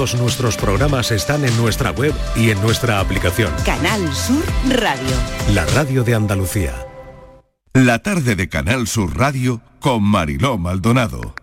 Todos nuestros programas están en nuestra web y en nuestra aplicación. Canal Sur Radio. La radio de Andalucía. La tarde de Canal Sur Radio con Mariló Maldonado.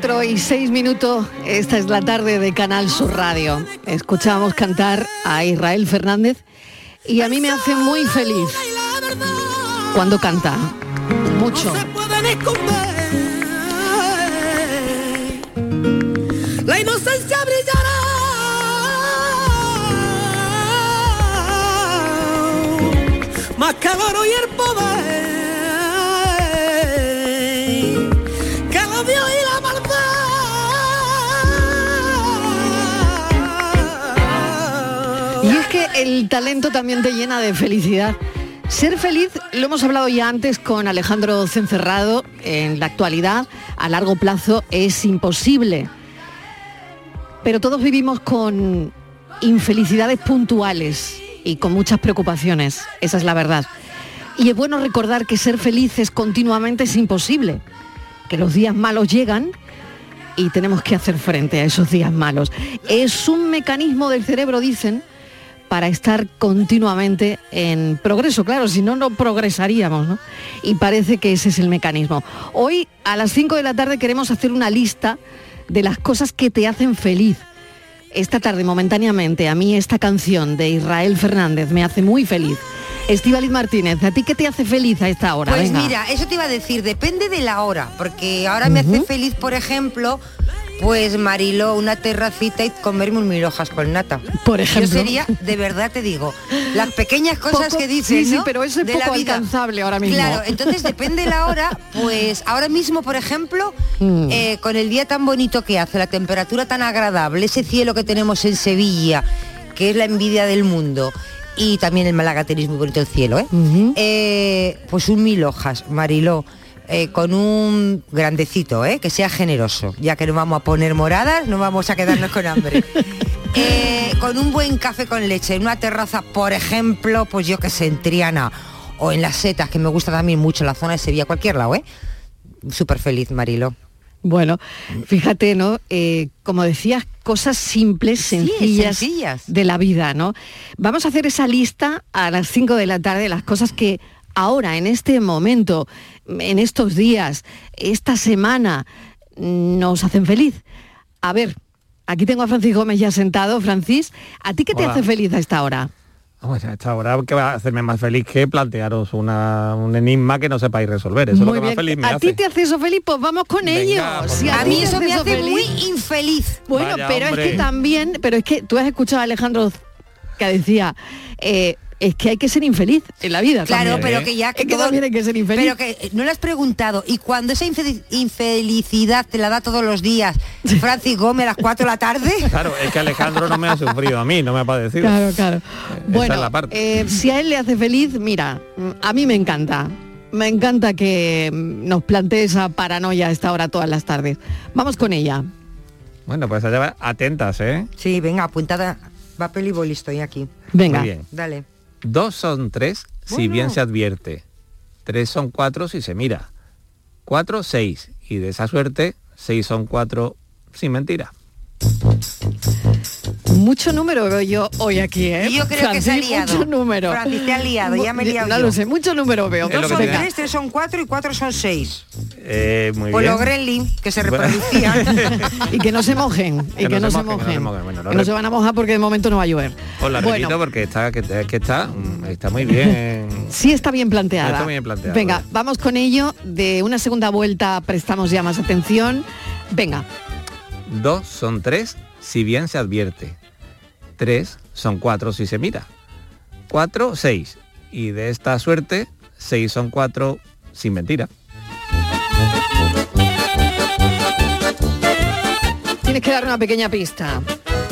4 y 6 minutos, esta es la tarde de Canal Sur Radio. Escuchamos cantar a Israel Fernández y a mí me hace muy feliz cuando canta. Mucho. La inocencia brillará más que el oro y el el talento también te llena de felicidad. Ser feliz, lo hemos hablado ya antes con Alejandro Cencerrado, en la actualidad, a largo plazo, es imposible. Pero todos vivimos con infelicidades puntuales y con muchas preocupaciones, esa es la verdad. Y es bueno recordar que ser felices continuamente es imposible, que los días malos llegan y tenemos que hacer frente a esos días malos. Es un mecanismo del cerebro, dicen, para estar continuamente en progreso. Claro, si no, no progresaríamos, ¿no? Y parece que ese es el mecanismo. Hoy, a las 5 de la tarde, queremos hacer una lista de las cosas que te hacen feliz. Esta tarde, momentáneamente, a mí esta canción de Israel Fernández me hace muy feliz. Estíbaliz Martínez, ¿a ti qué te hace feliz a esta hora? Pues Venga. mira, eso te iba a decir, depende de la hora, porque ahora me hace feliz, por ejemplo, pues Mariló, una terracita y comerme un mil hojas con nata. Por ejemplo. Yo sería, de verdad te digo, las pequeñas cosas Poco- que dices, sí, sí, ¿no? pero eso es de la poco vida. alcanzable ahora mismo. Claro, entonces depende de la hora, pues ahora mismo, por ejemplo, Mm. eh, con el día tan bonito que hace, la temperatura tan agradable, ese cielo que tenemos en Sevilla, que es la envidia del mundo, y también el Málaga tenéis muy bonito el cielo, ¿eh? Eh, pues un mil hojas, Mariló. Eh, con un grandecito, ¿eh? que sea generoso, ya que no vamos a poner moradas, no vamos a quedarnos con hambre. Eh, con un buen café con leche en una terraza, por ejemplo, pues yo que sé, en Triana o en las setas, que me gusta también mucho la zona de Sevilla, cualquier lado, ¿eh? Súper feliz, Marilo. Bueno, fíjate, ¿no? Eh, como decías, cosas simples, sencillas, sencillas. de la vida, ¿no? Vamos a hacer esa lista a las 5 de la tarde, las cosas que ahora, en este momento, en estos días, esta semana, nos hacen feliz. A ver, aquí tengo a Francis Gómez ya sentado. Francis, ¿a ti qué te Hola. hace feliz a esta hora? Pues a esta hora que va a hacerme más feliz que plantearos una- un enigma que no sepáis resolver. Eso es lo que más feliz me ¿A hace. ti te hace eso feliz? Pues vamos con Venga, ello. Si. A mí ti te eso me hace feliz- muy infeliz. Bueno, Vaya, pero es que también, pero es que tú has escuchado a Alejandro que decía, eh, es que hay que ser infeliz en la vida. Claro, también. pero que ya Es que todo- también hay que ser infeliz. Pero que eh, no le has preguntado, y cuando esa infeli- infelicidad te la da todos los días Francis Gómez a las 4 de la tarde, Claro, es que Alejandro no me ha sufrido a mí, no me ha padecido. Claro, claro. Esa Bueno, es la parte. eh, si a él le hace feliz, mira, a mí me encanta. Me encanta que mm, nos plantee esa paranoia a esta hora todas las tardes. Vamos con ella. Bueno, pues allá atentas, ¿eh? Sí, venga, apuntada. Papel y boli estoy aquí. Venga. Muy bien. Dale. Dos son tres si bien se advierte. Tres son cuatro si se mira. Cuatro, seis. Y de esa suerte, seis son cuatro sin mentira. Mucho número veo yo hoy aquí, ¿eh? Yo creo que se ha Francis, liado. Mucho número. Francis, te ha liado, ya me he liado No yo. lo sé, mucho número veo. Dos que son tres, tres son cuatro y cuatro son seis. Eh, muy Pues bien. los gremlin que se reproducían. y que no se mojen, y que, no, se mojen. que no se mojen. Bueno, lo que no rep- se van a mojar porque de momento no va a llover. Os la Bueno. repito porque está, que, que está, mm, está muy bien. Sí está bien planteada. Está muy bien planteada, Venga, vamos con ello. De una segunda vuelta prestamos ya más atención. Venga, Dos son tres si bien se advierte. Tres son cuatro si se mira. Cuatro, seis. Y de esta suerte, seis son cuatro sin mentira. tienes que dar una pequeña pista.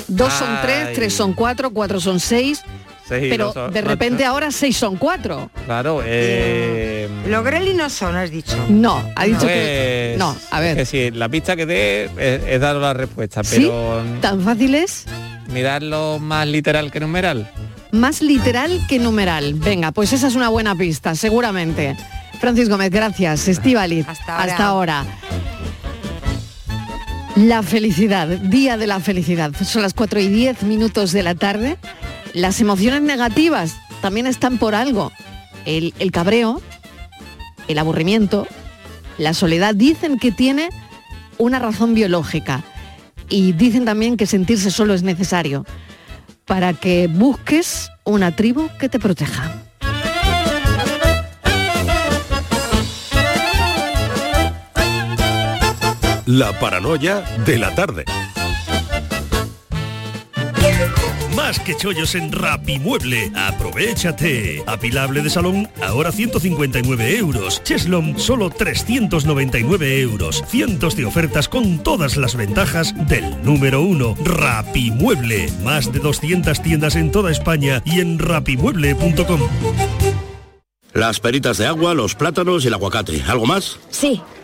Dos son tres, Ay. tres son cuatro, cuatro son seis. Seis, pero dos son- de repente ahora seis son cuatro. Claro, eh, Los gremlin no son, has dicho. No, ha dicho que... No, a ver. Es decir, la pista que dé es, es dar la respuesta, ¿Sí? pero ¿Tan fácil es? mirarlo más literal que numeral. Más literal que numeral. Venga, pues esa es una buena pista, seguramente. Francis Gómez, gracias. Estivaliz, Hasta ahora. hasta ahora. La felicidad, día de la felicidad. Son las 4 y 10 minutos de la tarde. Las emociones negativas también están por algo. El, el cabreo, el aburrimiento, la soledad dicen que tiene una razón biológica. Y dicen también que sentirse solo es necesario para que busques una tribu que te proteja. La paranoia de la tarde. Más que chollos en Rapimueble. Aprovechate. Apilable de salón, ahora 159 euros. Cheslom, solo 399 euros. Cientos de ofertas con todas las ventajas del número uno. Rapimueble. Más de 200 tiendas en toda España y en rapimueble.com. Las peritas de agua, los plátanos y el aguacate. ¿Algo más? Sí,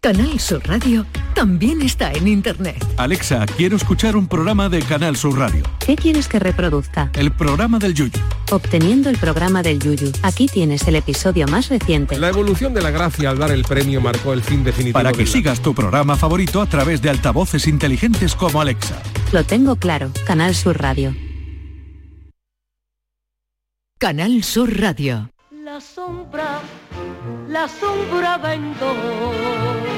Canal Sur Radio también está en internet. Alexa, quiero escuchar un programa de Canal Sur Radio. ¿Qué quieres que reproduzca? El programa del Yuyu. Obteniendo el programa del Yuyu. Aquí tienes el episodio más reciente. La evolución de la gracia al dar el premio marcó el fin definitivo Para que sigas tu programa favorito a través de altavoces inteligentes como Alexa. Lo tengo claro. Canal Sur Radio. Canal Sur Radio. La sombra, la sombra vendó.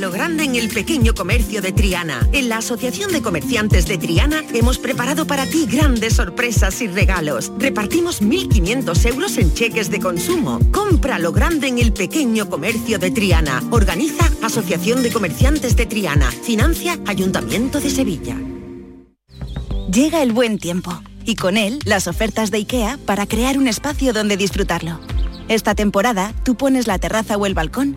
Lo grande en el pequeño comercio de Triana. En la Asociación de Comerciantes de Triana hemos preparado para ti grandes sorpresas y regalos. Repartimos 1.500 euros en cheques de consumo. Compra lo grande en el pequeño comercio de Triana. Organiza Asociación de Comerciantes de Triana. Financia Ayuntamiento de Sevilla. Llega el buen tiempo y con él las ofertas de IKEA para crear un espacio donde disfrutarlo. Esta temporada tú pones la terraza o el balcón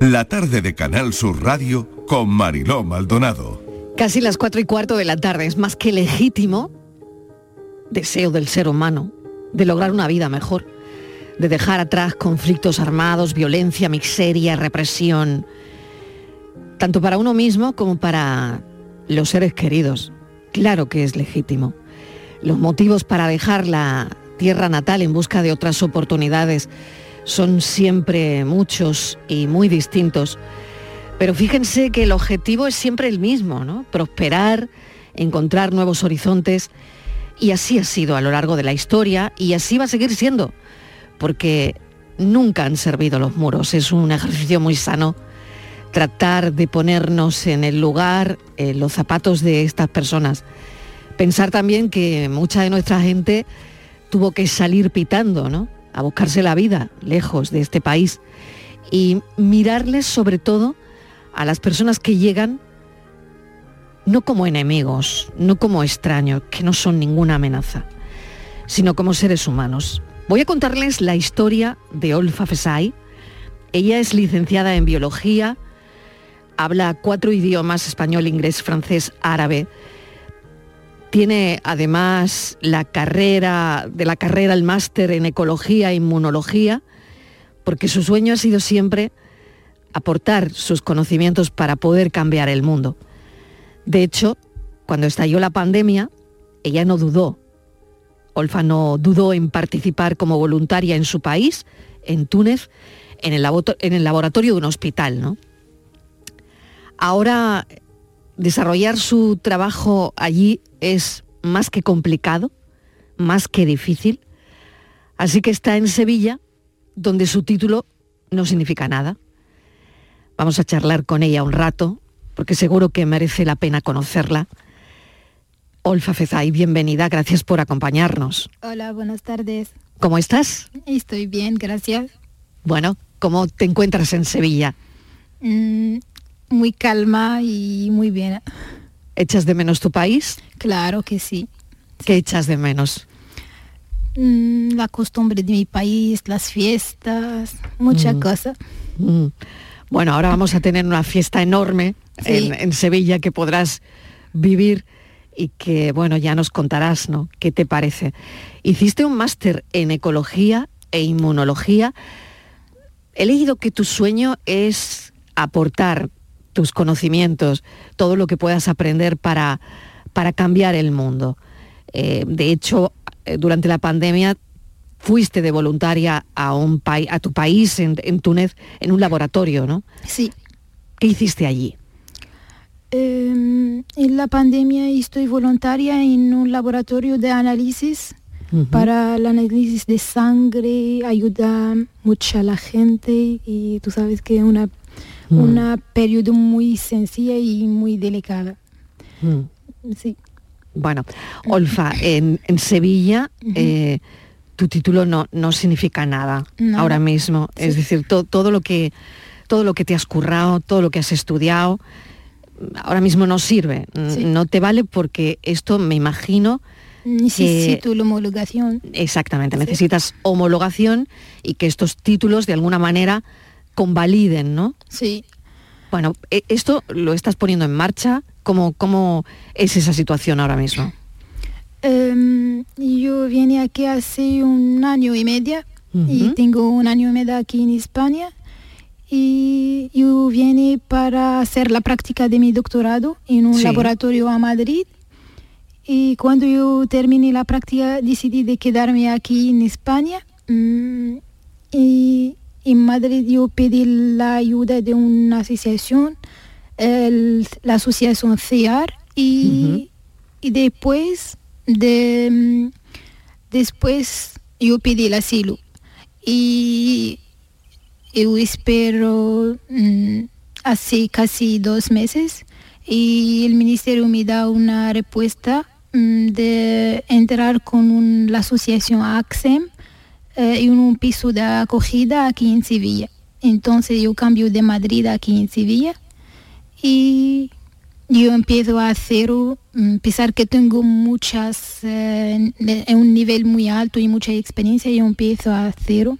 La tarde de Canal Sur Radio con Mariló Maldonado. Casi las cuatro y cuarto de la tarde es más que legítimo deseo del ser humano de lograr una vida mejor, de dejar atrás conflictos armados, violencia, miseria, represión, tanto para uno mismo como para los seres queridos. Claro que es legítimo. Los motivos para dejar la tierra natal en busca de otras oportunidades son siempre muchos y muy distintos. Pero fíjense que el objetivo es siempre el mismo, ¿no? Prosperar, encontrar nuevos horizontes. Y así ha sido a lo largo de la historia y así va a seguir siendo, porque nunca han servido los muros. Es un ejercicio muy sano tratar de ponernos en el lugar, en los zapatos de estas personas. Pensar también que mucha de nuestra gente tuvo que salir pitando, ¿no? A buscarse la vida lejos de este país y mirarles sobre todo a las personas que llegan no como enemigos, no como extraños, que no son ninguna amenaza, sino como seres humanos. Voy a contarles la historia de Olfa Fesai. Ella es licenciada en biología, habla cuatro idiomas, español, inglés, francés, árabe. Tiene además la carrera, de la carrera el máster en ecología e inmunología, porque su sueño ha sido siempre aportar sus conocimientos para poder cambiar el mundo. De hecho, cuando estalló la pandemia, ella no dudó. Olfa no dudó en participar como voluntaria en su país, en Túnez, en el, en el laboratorio de un hospital, ¿no? Ahora, desarrollar su trabajo allí es más que complicado, más que difícil, así que está en Sevilla, donde su título no significa nada. Vamos a charlar con ella un rato, porque seguro que merece la pena conocerla. Olfa Fezay, bienvenida, gracias por acompañarnos. Hola, buenas tardes. ¿Cómo estás? Estoy bien, gracias. Bueno, ¿cómo te encuentras en Sevilla? Mm, muy calma y muy bien. ¿Echas de menos tu país? Claro que sí. ¿Qué echas de menos? Mm, la costumbre de mi país, las fiestas, muchas Mm. cosas. Mm. Bueno, ahora vamos a tener una fiesta enorme Sí. en, en Sevilla que podrás vivir y que, bueno, ya nos contarás, ¿no? ¿Qué te parece? Hiciste un máster en ecología e inmunología. He leído que tu sueño es aportar tus conocimientos, todo lo que puedas aprender para, para cambiar el mundo. Eh, de hecho, eh, durante la pandemia fuiste de voluntaria a, un pai- a tu país, en, en Túnez, en un laboratorio, ¿no? Sí. ¿Qué hiciste allí? Eh, en la pandemia estoy voluntaria en un laboratorio de análisis para el análisis de sangre, ayuda mucho a la gente y tú sabes que una, Mm. una periodo muy sencilla y muy delicada. Mm. Sí. Bueno, Olfa, en, en Sevilla eh, tu título no, no significa nada ahora mismo. Es decir, to- todo, lo que, todo lo que te has currado, todo lo que has estudiado, ahora mismo no sirve. Mm, Sí. No te vale porque esto me imagino Necesito la homologación. Exactamente, necesitas homologación y que estos títulos de alguna manera convaliden, ¿no? Sí. Bueno, e- esto lo estás poniendo en marcha. ¿Cómo, cómo es esa situación ahora mismo? Em, yo vine aquí hace un año y medio y tengo un año y medio aquí en España y yo vine para hacer la práctica de mi doctorado en un Sí. laboratorio a Madrid y cuando yo terminé la práctica decidí de quedarme aquí en España mm, y en Madrid yo pedí la ayuda de una asociación, el- la asociación CEAR y, y después de después yo pedí el asilo. Y yo espero mm, hace casi dos meses y el ministerio me da una respuesta mm, de entrar con un- la asociación AXEM eh, en un piso de acogida aquí en Sevilla. Entonces yo cambio de Madrid aquí en Sevilla y yo empiezo a cero, mm, pesar que tengo muchas, eh, un nivel muy alto y mucha experiencia, yo empiezo a cero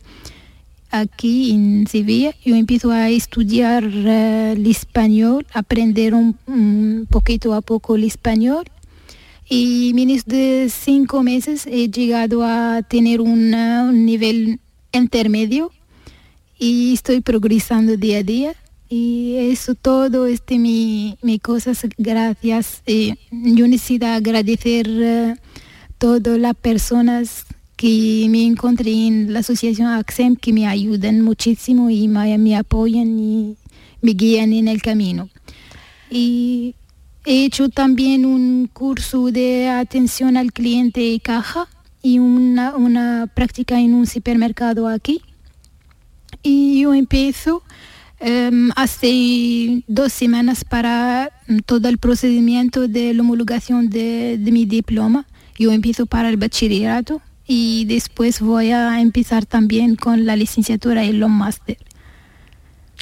aquí en Sevilla. Yo empiezo a estudiar eh, el español, aprender un poquito a poco el español. Y menos de cinco meses he llegado a tener una- un nivel intermedio y estoy progresando día a día. Y eso todo, este, mi, mi cosas, gracias. eh, yo necesito agradecer eh, todas las personas que me encontré en la asociación AXEM que me ayudan muchísimo y me, me apoyan y me guían en el camino. Y he hecho también un curso de atención al cliente y caja y una, una práctica en un supermercado aquí. Y yo empiezo em, hace dos semanas para mm, todo el procedimiento de la homologación de, de mi diploma. Yo empiezo para el bachillerato y después voy a empezar también con la licenciatura y los máster.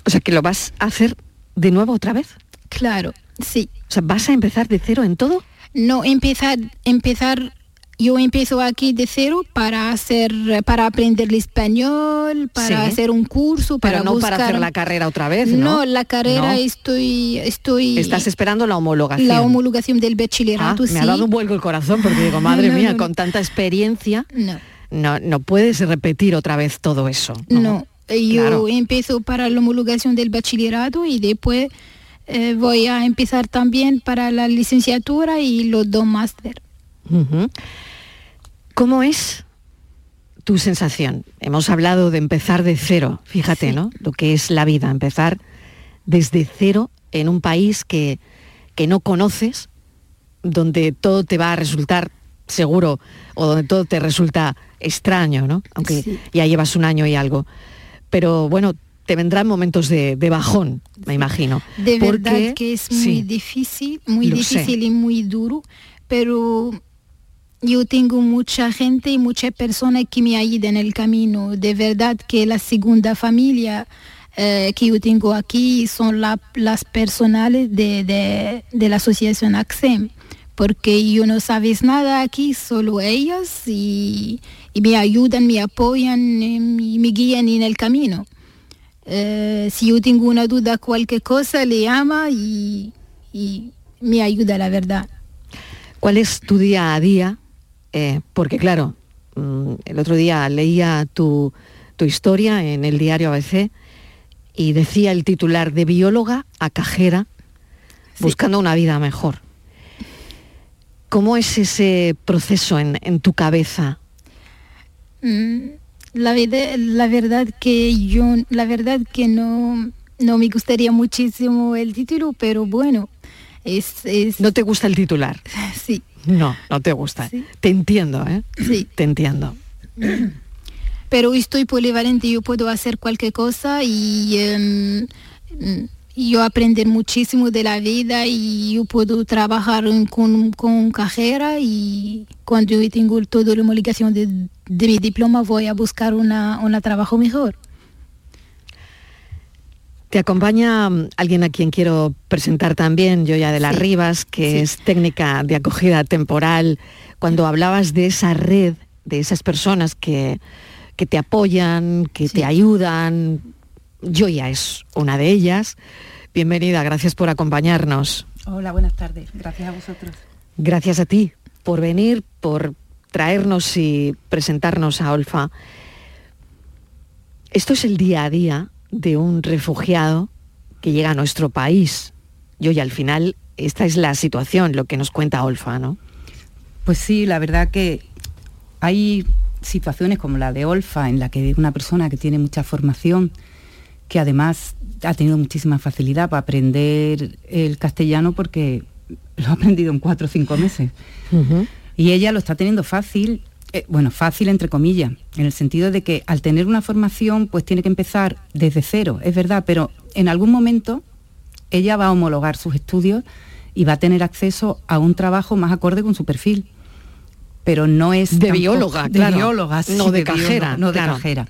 O sea, que lo vas a hacer de nuevo otra vez. Claro, sí. O sea, ¿vas a empezar de cero en todo? No, empezar, empezar, yo empiezo aquí de cero para hacer, para aprender el español, para Sí. hacer un curso, para Pero no buscar para hacer la carrera otra vez, ¿no? No, la carrera No. estoy, estoy. Estás esperando la homologación. la homologación del Ah, bachillerato, me sí. ha dado un vuelco el corazón porque digo, madre No, mía, con tanta experiencia, No. no, no puedes repetir otra vez todo eso. No, yo Claro. empiezo para la homologación del bachillerato y después eh, voy a empezar también para la licenciatura y los dos máster. ¿Cómo es tu sensación? Hemos hablado de empezar de cero, fíjate, ¿no? Lo que es la vida, empezar desde cero en un país que, que no conoces, donde todo te va a resultar seguro o donde todo te resulta extraño, ¿no? Aunque Sí. ya llevas un año y algo. Pero bueno, te vendrán momentos de, de bajón, me imagino. De Porque- verdad que es muy sí, difícil, muy sé. difícil y muy duro, pero yo tengo mucha gente y muchas personas que me ayudan en el camino. De verdad que la segunda familia eh, que yo tengo aquí son la- las personales de, de- de la asociación AXEM, porque yo no sabes nada aquí, solo ellos y, y me ayudan, me apoyan eh, y me guían en el camino. Eh, si yo tengo una duda, cualquier cosa, le llama y, y me ayuda, la verdad. ¿Cuál es tu día a día? Eh, porque claro, mm, el otro día leía tu, tu historia en el diario ABC y decía el titular de bióloga a cajera buscando una vida mejor. ¿Cómo es ese proceso en, en tu cabeza? Mm, La, vida- la verdad que yo, la verdad que no, no me gustaría muchísimo el título, pero bueno, es... es ¿No te gusta el titular? Sí. No, no te gusta. Te entiendo, ¿eh? Sí. Te entiendo. pero estoy polivalente, yo puedo hacer cualquier cosa y em, yo aprender muchísimo de la vida y yo puedo trabajar con, con cajera y cuando yo tengo toda la homologación de, de mi diploma voy a buscar una, una trabajo mejor. Te acompaña mm, alguien a quien quiero presentar también, Yoya de las Sí, Rivas, que es técnica de acogida temporal. Cuando hablabas de esa red, de esas personas que, que te apoyan, que te ayudan, Yoya es una de ellas. Bienvenida, gracias por acompañarnos. Hola, buenas tardes. Gracias a vosotros. Gracias a ti por venir, por traernos y presentarnos a Olfa. Esto es el día a día de un refugiado que llega a nuestro país. Yo y al final esta es la situación, lo que nos cuenta Olfa, ¿no? Pues sí, la verdad que hay situaciones como la de Olfa, en la que una persona que tiene mucha formación, que además ha tenido muchísima facilidad para aprender el castellano porque lo ha aprendido en cuatro o cinco meses. Y ella lo está teniendo fácil, eh, bueno, fácil entre comillas, en el sentido de que al tener una formación pues tiene que empezar desde cero, es verdad, pero en algún momento ella va a homologar sus estudios y va a tener acceso a un trabajo más acorde con su perfil. Pero no es De tampoco- bióloga, de claro. bióloga, sí, No de cajera, no de claro. cajera.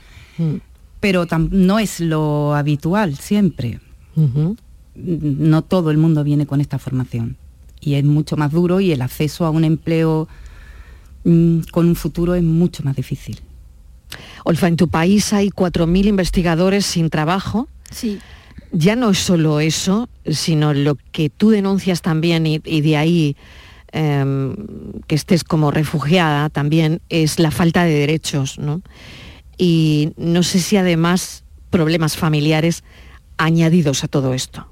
Pero no es lo habitual siempre. No todo el mundo viene con esta formación y es mucho más duro y el acceso a un empleo mm, con un futuro es mucho más difícil. Olfa, en tu país hay 4.000 investigadores sin trabajo. Sí. Ya no es solo eso, sino lo que tú denuncias también y, y de ahí em, que estés como refugiada también es la falta de derechos, ¿no? Y no sé si además problemas familiares añadidos a todo esto.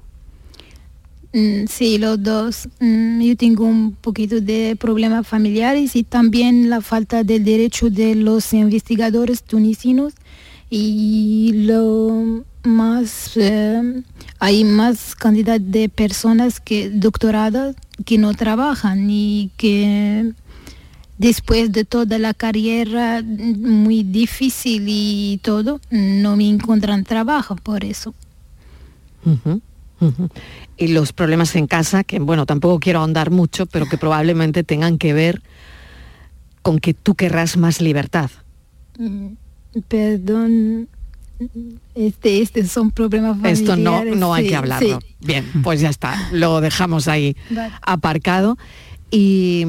Mm, Sí, los dos. Mm, Yo tengo un poquito de problemas familiares y también la falta del derecho de los investigadores tunisinos y lo más eh, hay más cantidad de personas que doctoradas que no trabajan y que después de toda la carrera muy difícil y todo no me encuentran trabajo por eso. Y los problemas en casa, que bueno, tampoco quiero ahondar mucho, pero que probablemente tengan que ver con que tú querrás más libertad. Mm, Perdón, este, este son problemas familiares. Esto no, no hay sí, que hablarlo. sí. Bien, pues ya está, lo dejamos ahí Vale. aparcado. ¿Y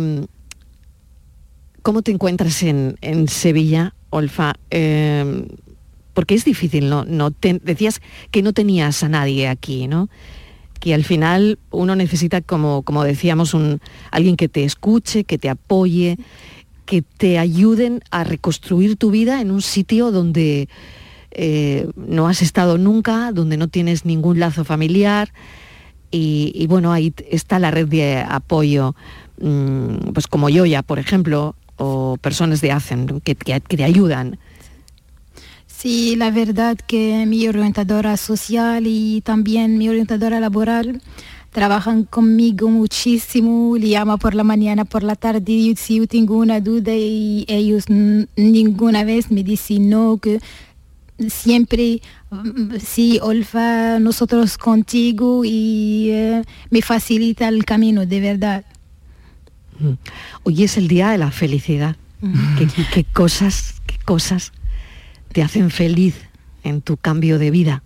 cómo te encuentras en, en Sevilla, Olfa? Eh, porque es difícil, ¿no? no decías que no tenías a nadie aquí, ¿no? Que al final uno necesita, como, como decíamos, un, alguien que te escuche, que te apoye, que te ayuden a reconstruir tu vida en un sitio donde eh, no has estado nunca, donde no tienes ningún lazo familiar. Y, y bueno, ahí está la red de apoyo, mm, pues como Yoya, por ejemplo, o personas de ACEN, que, que- te ayudan. Sí, la verdad que mi orientadora social y también mi orientadora laboral trabajan conmigo muchísimo, le llama por la mañana, por la tarde, y si yo tengo una duda y ellos ninguna vez me dicen no, que siempre, mm, sí, Olfa, nosotros contigo y eh, me facilita el camino, de verdad. Mm. Hoy es el día de la felicidad. ¿Qué, qué cosas, qué cosas te hacen feliz en tu cambio de vida?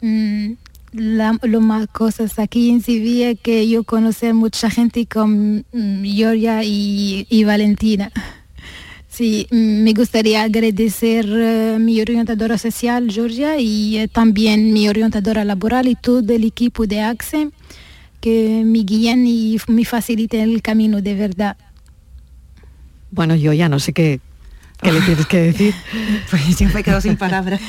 Mm, la- lo más cosas aquí en Sevilla que yo conocí mucha gente con mm, Georgia y, y Valentina. Sí, mm, me gustaría agradecer eh, mi orientadora social, Georgia, y eh, también mi orientadora laboral y todo el equipo de AXE que me guían y me facilitan el camino de verdad. Bueno, yo ya no sé qué, qué le tienes que decir. Pues yo me quedo sin palabras.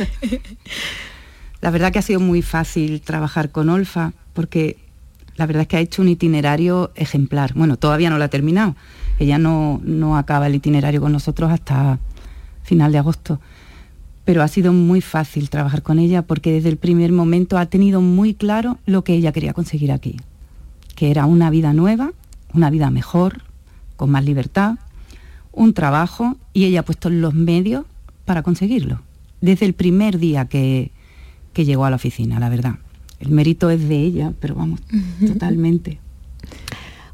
La verdad que ha sido muy fácil trabajar con Olfa porque la verdad es que ha hecho un itinerario ejemplar. Bueno, todavía no lo ha terminado. Ella no, no acaba el itinerario con nosotros hasta final de agosto. Pero ha sido muy fácil trabajar con ella porque desde el primer momento ha tenido muy claro lo que ella quería conseguir aquí. Que era una vida nueva, una vida mejor, con más libertad, un trabajo y ella ha puesto los medios para conseguirlo. Desde el primer día que, que llegó a la oficina, la verdad. El mérito es de ella, pero vamos, totalmente.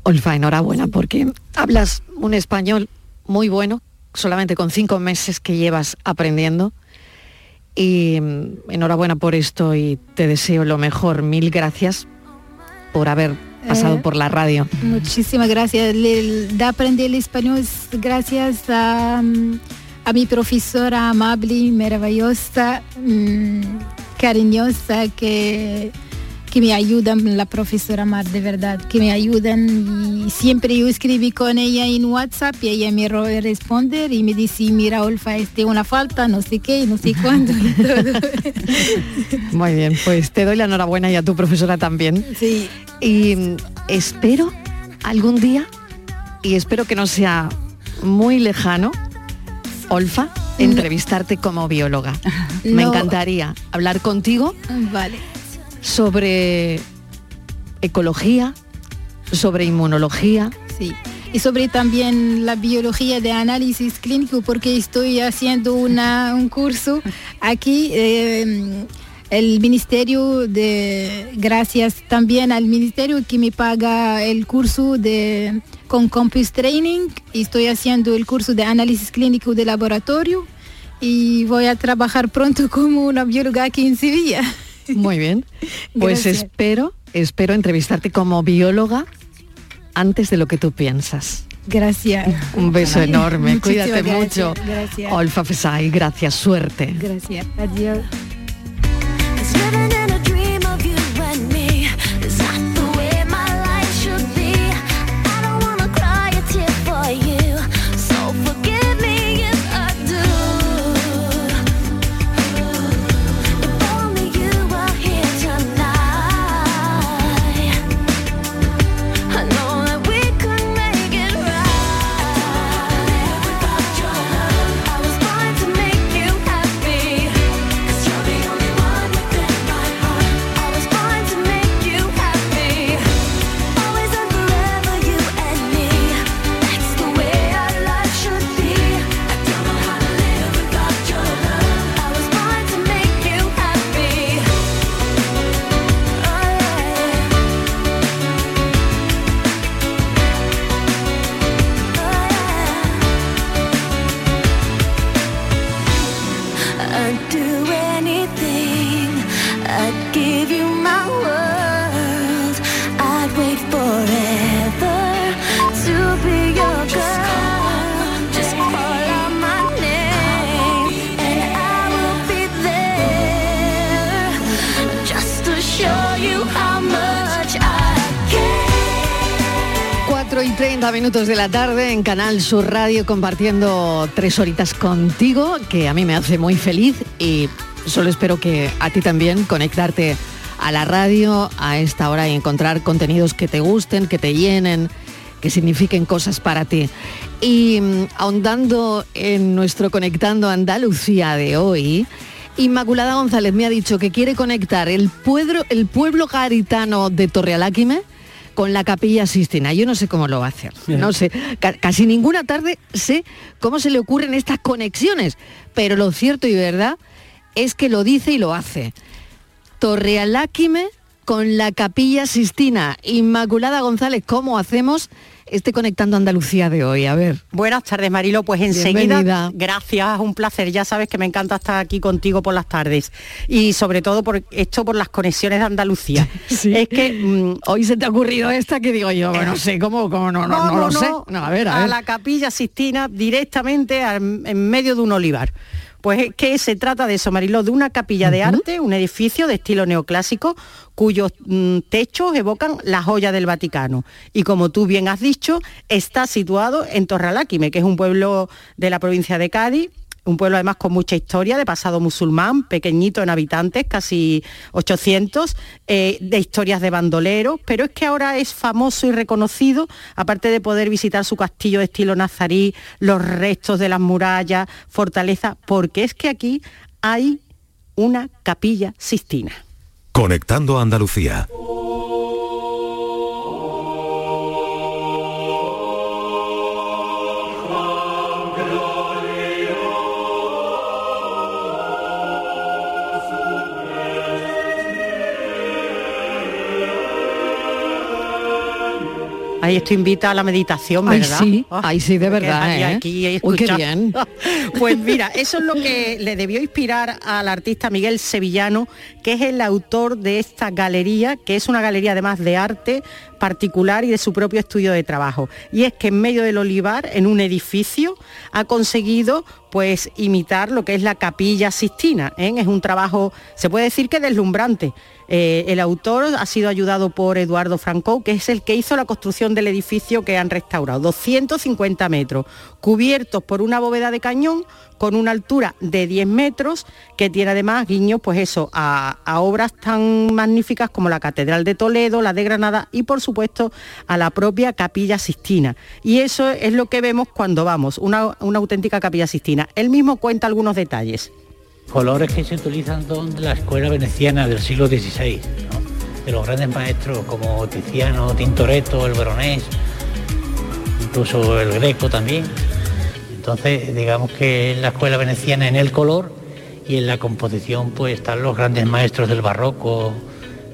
Olfa, enhorabuena porque hablas un español muy bueno, solamente con cinco meses que llevas aprendiendo. Y mm, enhorabuena por esto y te deseo lo mejor. Mil gracias por haber pasado Eh, por la radio. Muchísimas gracias. Le- de aprender el español es gracias a, mm, a mi profesora amable, maravillosa, mm, cariñosa, que, que me ayudan, la profesora Mar, de verdad, que me ayudan. Y siempre yo escribí con ella en WhatsApp y ella me responde y me dice, mira, Olfa, este una falta, no sé qué, no sé cuándo. y todo. Muy bien, pues te doy la enhorabuena y a tu profesora también. Sí. Y mm, espero algún día, y espero que no sea muy lejano, Olfa, entrevistarte como bióloga. Me encantaría hablar contigo Vale. Sobre ecología, sobre inmunología. Sí. Y sobre también la biología de análisis clínico, porque estoy haciendo una, un curso aquí. eh, el ministerio de gracias también al ministerio que me paga el curso de con Campus Training estoy haciendo el curso de análisis clínico de laboratorio y voy a trabajar pronto como una bióloga aquí en Sevilla. Muy bien. Pues Gracias. espero, espero entrevistarte como bióloga antes de lo que tú piensas. Gracias. Un beso enorme, Muchísimas cuídate gracias, mucho. gracias. Olfa Fesai, gracias, suerte. Gracias. Adiós. 4 y 30 minutos de la tarde en Canal Sur Radio compartiendo tres horitas contigo, que a mí me hace muy feliz y solo espero que a ti también conectarte a la radio a esta hora y encontrar contenidos que te gusten, que te llenen, que signifiquen cosas para ti. Y mm, ahondando en nuestro Conectando Andalucía de hoy, Inmaculada González me ha dicho que quiere conectar el pueblo, el pueblo garitano de Torrealáquime con la capilla Sistina. Yo no sé cómo lo va a hacer. No sé. Ca- casi ninguna tarde sé cómo se le ocurren estas conexiones. Pero lo cierto y verdad es que lo dice y lo hace. Torrealáquime con la capilla Sistina. Inmaculada González, ¿cómo hacemos este Conectando Andalucía de hoy? A ver. Buenas tardes, Marilo. Pues enseguida, Bienvenida. gracias, un placer. Ya sabes que me encanta estar aquí contigo por las tardes. Y sobre todo por esto por las conexiones de Andalucía. Es que mm, hoy se te ha ocurrido esta que digo yo, bueno, no sé cómo, cómo no, no, no lo sé. No, a ver, a ver. la capilla Sistina directamente al- en medio de un olivar. Pues es que se trata de eso, Mariló, de una capilla de arte, un edificio de estilo neoclásico, cuyos mm, techos evocan la joya del Vaticano. Y como tú bien has dicho, está situado en Torraláquime, que es un pueblo de la provincia de Cádiz, un pueblo además con mucha historia de pasado musulmán, pequeñito en habitantes, casi 800, eh, de historias de bandoleros, pero es que ahora es famoso y reconocido, aparte de poder visitar su castillo de estilo nazarí, los restos de las murallas, fortaleza, porque es que aquí hay una capilla sistina. Conectando Andalucía. Ahí esto invita a la meditación, Ay, ¿verdad? sí, Ah, ay, sí, de porque verdad, ¿eh? aquí Uy, qué bien. Pues mira, eso es lo que le debió inspirar al artista Miguel Sevillano, que es el autor de esta galería, que es una galería además de arte particular y de su propio estudio de trabajo. Y es que en medio del olivar, en un edificio, ha conseguido pues imitar lo que es la capilla Sistina. ¿eh? Es un trabajo, se puede decir que deslumbrante. Eh, el autor ha sido ayudado por Eduardo Franco, que es el que hizo la construcción del edificio que han restaurado. 250 metros, cubiertos por una bóveda de cañón con una altura de 10 metros, que tiene además guiños, pues eso, a, obras tan magníficas como la Catedral de Toledo, la de Granada y por supuesto a la propia Capilla Sistina. Y eso es lo que vemos cuando vamos, una, una auténtica Capilla Sistina. Él mismo cuenta algunos detalles. Colores que se utilizan son de la escuela veneciana del siglo XVI, de los grandes maestros como Tiziano, Tintoretto, el Veronés, incluso el Greco también. Entonces, digamos que en la escuela veneciana en el color y en la composición pues están los grandes maestros del barroco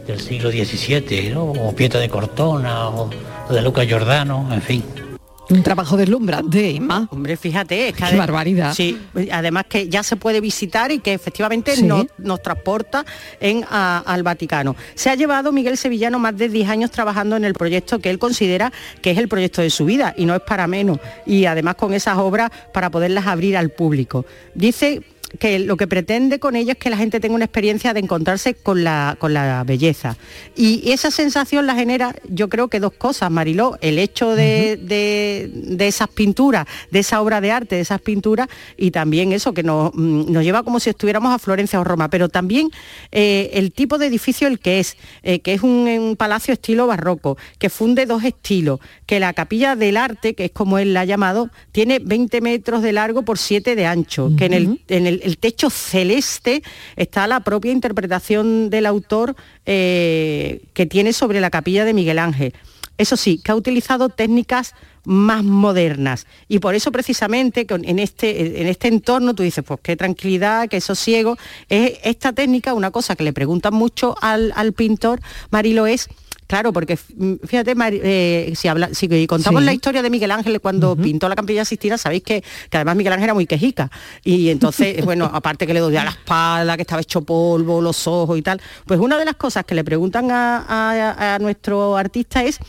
del siglo XVII, o Pietro de Cortona o, o de Luca Giordano, en fin. Un trabajo deslumbrante, Inma. Hombre, fíjate, es que Qué barbaridad. Sí, además que ya se puede visitar y que efectivamente Sí. nos, nos transporta en, a- al Vaticano. Se ha llevado Miguel Sevillano más de 10 años trabajando en el proyecto que él considera que es el proyecto de su vida y no es para menos. Y además con esas obras para poderlas abrir al público. Dice que lo que pretende con ello es que la gente tenga una experiencia de encontrarse con la, con la belleza. Y esa sensación la genera, yo creo que dos cosas, Mariló, el hecho de, de- de esas pinturas, de esa obra de arte, de esas pinturas, y también eso que nos, mm, nos lleva como si estuviéramos a Florencia o Roma, pero también eh, el tipo de edificio el que es, eh, que es un, un palacio estilo barroco, que funde dos estilos, que la capilla del arte, que es como él la ha llamado, tiene 20 metros de largo por 7 de ancho, que en, el, en el, el techo celeste está la propia interpretación del autor eh, que tiene sobre la capilla de Miguel Ángel. Eso sí, que ha utilizado técnicas más modernas y por eso precisamente en este, en este entorno tú dices, pues qué tranquilidad, qué sosiego. Es esta técnica, una cosa que le preguntan mucho al, al pintor, Marilo, es Claro, porque mm, fíjate, eh, si, habla- si contamos Sí. la historia de Miguel Ángel cuando pintó la Campilla Sistina, sabéis que, que además Miguel Ángel era muy quejica. Y entonces, bueno, aparte que le dolía la espalda, que estaba hecho polvo, los ojos y tal, pues una de las cosas que le preguntan a, a- a nuestro artista es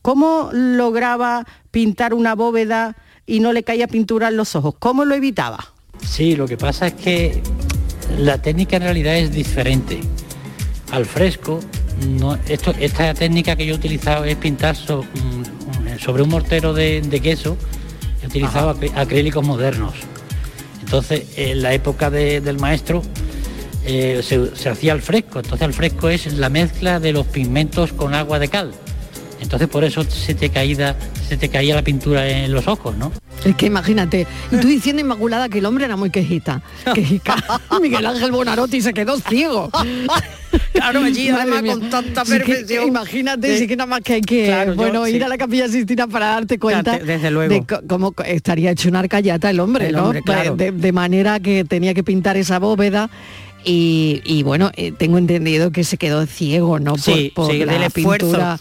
cómo lograba pintar una bóveda y no le caía pintura en los ojos. ¿Cómo lo evitaba? Sí, lo que pasa es que la técnica en realidad es diferente. Al fresco, no, esto, esta técnica que yo he utilizado es pintar so- mm, sobre un mortero de, de queso, he utilizado acrílicos modernos. Entonces, en la época de- del maestro eh, se, se hacía al fresco, entonces al fresco es la mezcla de los pigmentos con agua de cal. Entonces por eso se te caía, se te caía la pintura en los ojos, ¿no? Es que imagínate, y tú diciendo Inmaculada que el hombre era muy quejita. Quejica. Miguel Ángel Bonarotti se quedó ciego. Claro, allí además mía. con tanta Sí que- perfección. imagínate, Sí. sí que nada más que hay que Claro, yo- bueno, ir sí. a la capilla Sistina para darte cuenta Claro, desde luego. de cómo estaría hecho una arcayata el hombre, El ¿no? hombre, claro. de, de manera que tenía que pintar esa bóveda. Y, y bueno, eh, tengo entendido que se quedó ciego, ¿no? Por, Sí, por sí, la del esfuerzo.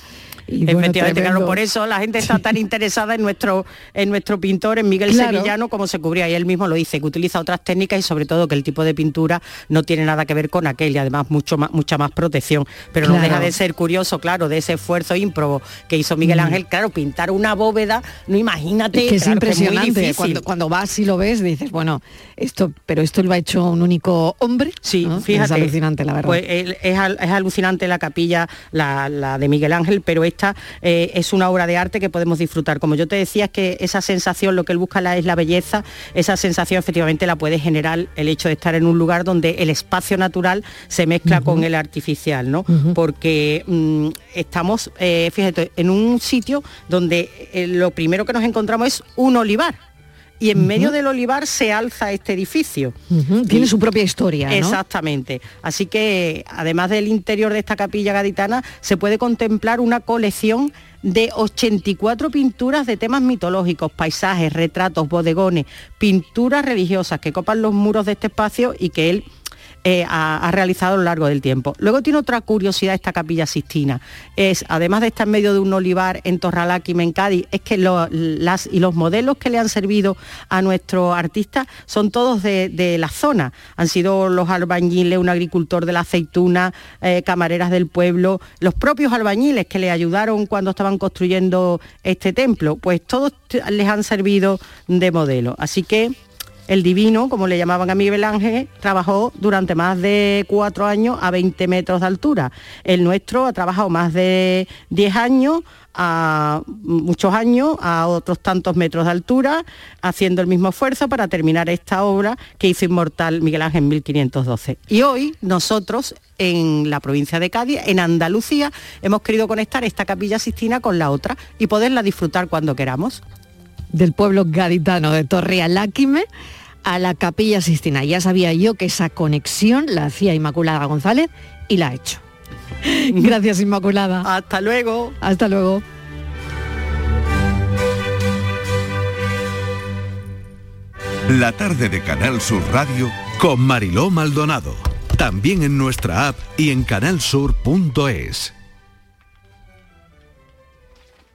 Y bueno, Efectivamente, claro, por eso la gente está tan interesada en nuestro, en nuestro pintor, en Miguel Claro. Sevillano, como se cubría. Y él mismo lo dice, que utiliza otras técnicas y sobre todo que el tipo de pintura no tiene nada que ver con aquel y además mucho más, mucha más protección. Pero no deja de ser curioso, claro, de ese esfuerzo ímprobo que hizo Miguel Mm. Ángel. Claro, pintar una bóveda, no imagínate. Es que es impresionante. cuando, cuando vas y lo ves, dices, bueno, esto, pero esto lo ha hecho un único hombre. Sí, ¿no? fíjate. Es alucinante, la verdad. Pues el- es, es alucinante la capilla, la, la de Miguel Ángel, pero esta eh, es una obra de arte que podemos disfrutar. Como yo te decía, es que esa sensación, lo que él busca la- es la belleza, esa sensación efectivamente la puede generar el hecho de estar en un lugar donde el espacio natural se mezcla con el artificial, ¿no? Porque mm, estamos, eh, fíjate, en un sitio donde eh, lo primero que nos encontramos es un olivar. Y en medio del olivar se alza este edificio. Tiene Y- su propia historia, ¿no? Exactamente. Así que además del interior de esta capilla gaditana, se puede contemplar una colección de 84 pinturas de temas mitológicos, paisajes, retratos, bodegones, pinturas religiosas que copan los muros de este espacio y que él eh, ha, realizado a lo largo del tiempo. Luego tiene otra curiosidad esta capilla Sistina. Es, además de estar en medio de un olivar en Torralaquim, en Cádiz, es que y los modelos que le han servido a nuestro artista son todos de, la zona. Han sido los albañiles, un agricultor de la aceituna, eh, camareras del pueblo, los propios albañiles que le ayudaron cuando estaban construyendo este templo, pues todos les han servido de modelo. Así que el divino, como le llamaban a Miguel Ángel, trabajó durante más de cuatro años a 20 metros de altura. El nuestro ha trabajado más de 10 años, a muchos años, a otros tantos metros de altura, haciendo el mismo esfuerzo para terminar esta obra que hizo inmortal Miguel Ángel en 1512. Y hoy nosotros en la provincia de Cádiz, en Andalucía, hemos querido conectar esta capilla Sistina con la otra y poderla disfrutar cuando queramos. Del pueblo gaditano de Torrealáquime a la Capilla Sistina. Ya sabía yo que esa conexión la hacía Inmaculada González y la ha hecho. Gracias Inmaculada. Hasta luego. Hasta luego. La tarde de Canal Sur Radio Con Mariló Maldonado. También en nuestra app y en canalsur.es.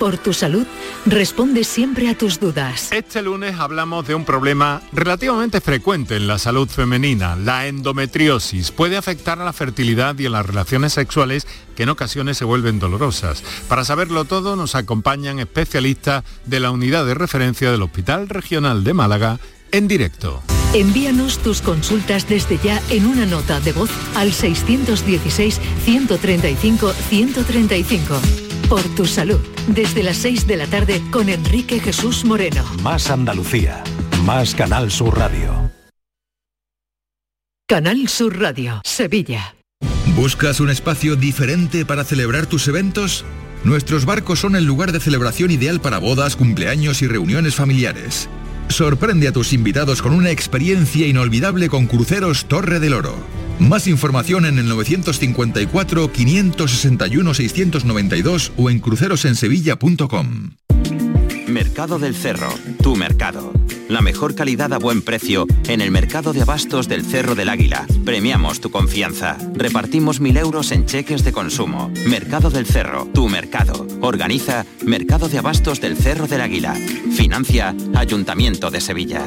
por tu salud, responde siempre a tus dudas. Este lunes hablamos de un problema relativamente frecuente en la salud femenina, la endometriosis. Puede afectar a la fertilidad y a las relaciones sexuales que en ocasiones se vuelven dolorosas. Para saberlo todo nos acompañan especialistas de la unidad de referencia del Hospital Regional de Málaga en directo. Envíanos tus consultas desde ya en una nota de voz al 616-135-135. Por tu salud, desde las 6 de la tarde con Enrique Jesús Moreno. Más Andalucía, más Canal Sur Radio. Canal Sur Radio, Sevilla. ¿Buscas un espacio diferente para celebrar tus eventos? Nuestros barcos son el lugar de celebración ideal para bodas, cumpleaños y reuniones familiares. Sorprende a tus invitados con una experiencia inolvidable con Cruceros Torre del Oro. Más información en el 954 561 692 o en crucerosensevilla.com. Mercado del Cerro, tu mercado. La mejor calidad a buen precio en el mercado de abastos del Cerro del Águila. Premiamos tu confianza. Repartimos mil euros en cheques de consumo. Mercado del Cerro, tu mercado. Organiza Mercado de Abastos del Cerro del Águila. Financia Ayuntamiento de Sevilla.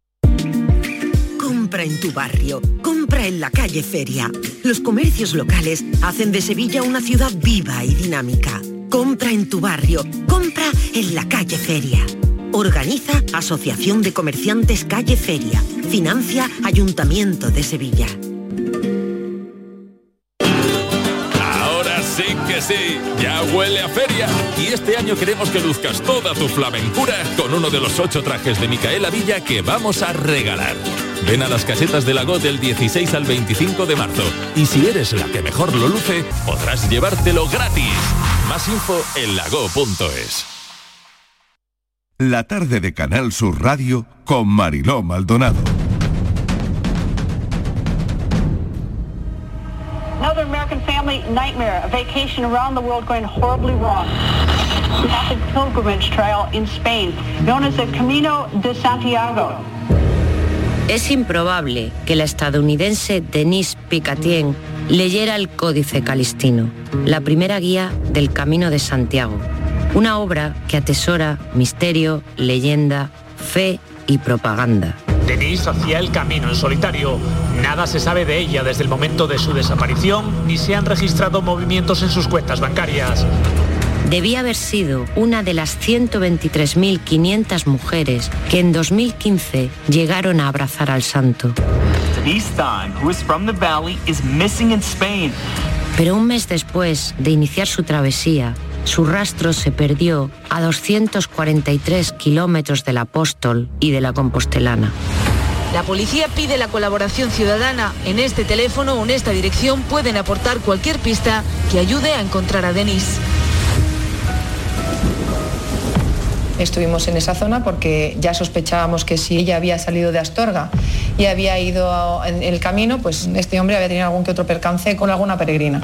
Compra en tu barrio, compra en la calle Feria. Los comercios locales hacen de Sevilla una ciudad viva y dinámica. Compra en tu barrio, compra en la calle Feria. Organiza Asociación de Comerciantes Calle Feria. Financia Ayuntamiento de Sevilla. Ahora sí que sí, ya huele a feria. Y este año queremos que luzcas toda tu flamencura con uno de los ocho trajes de Micaela Villa que vamos a regalar. Ven a las casetas de Lago del 16 al 25 de marzo. Y si eres la que mejor lo luce, podrás llevártelo gratis. Más info en lago.es. La tarde de Canal Sur Radio con Mariló Maldonado. Another American family nightmare, a vacation around the world going horribly wrong. Catholic pilgrimage trail in Spain, known as the Camino de Santiago. Es improbable que la estadounidense Denise Picatien leyera el Códice Calistino, la primera guía del Camino de Santiago, una obra que atesora misterio, leyenda, fe y propaganda. Denise hacía el camino en solitario. Nada se sabe de ella desde el momento de su desaparición, ni se han registrado movimientos en sus cuentas bancarias. Debía haber sido una de las 123.500 mujeres que en 2015 llegaron a abrazar al santo. Denise Stein, who is from the valley, is missing in Spain. Pero un mes después de iniciar su travesía, su rastro se perdió a 243 kilómetros del apóstol y de la compostelana. La policía pide la colaboración ciudadana. En este teléfono o en esta dirección pueden aportar cualquier pista que ayude a encontrar a Denise. Estuvimos en esa zona porque ya sospechábamos que si ella había salido de Astorga y había ido a- en el camino, pues este hombre había tenido algún que otro percance con alguna peregrina.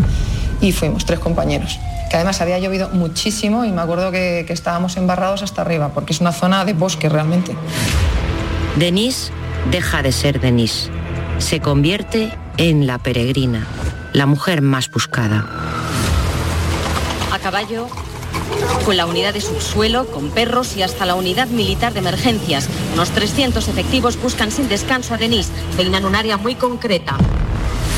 Y fuimos tres compañeros. Que además había llovido muchísimo y me acuerdo que, que estábamos embarrados hasta arriba, porque es una zona de bosque realmente. Denise deja de ser Denise. Se convierte en la peregrina, la mujer más buscada. A caballo, Con la unidad de subsuelo, con perros y hasta la unidad militar de emergencias. Unos 300 efectivos buscan sin descanso a Denise. Peinan un área muy concreta.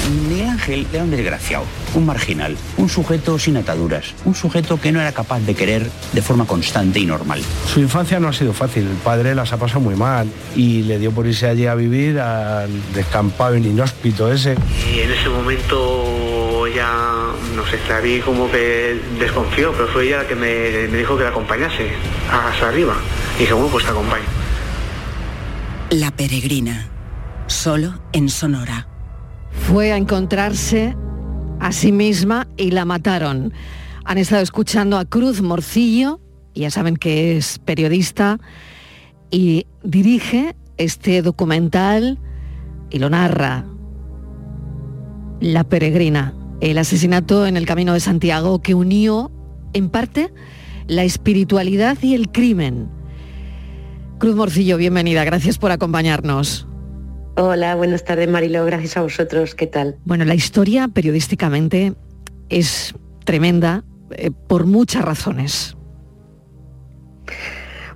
Miguel Ángel era un desgraciado, un marginal, un sujeto sin ataduras, un sujeto que no era capaz de querer de forma constante y normal. Su infancia no ha sido fácil, el padre las ha pasado muy mal y le dio por irse allí a vivir al descampado y inhóspito ese. Y en ese momento ya, no sé, la vi como que desconfió, pero fue ella la que me, me dijo que la acompañase hasta arriba. Y dije, bueno, pues te acompaño. La peregrina, solo en Sonora fue a encontrarse a sí misma y la mataron. Han estado escuchando a Cruz Morcillo, ya saben que es periodista, y dirige este documental y lo narra. La peregrina, el asesinato en el Camino de Santiago que unió, en parte, la espiritualidad y el crimen. Cruz Morcillo, bienvenida, gracias por acompañarnos. Hola, buenas tardes Marilo, gracias a vosotros, ¿qué tal? Bueno, la historia periodísticamente es tremenda eh, por muchas razones.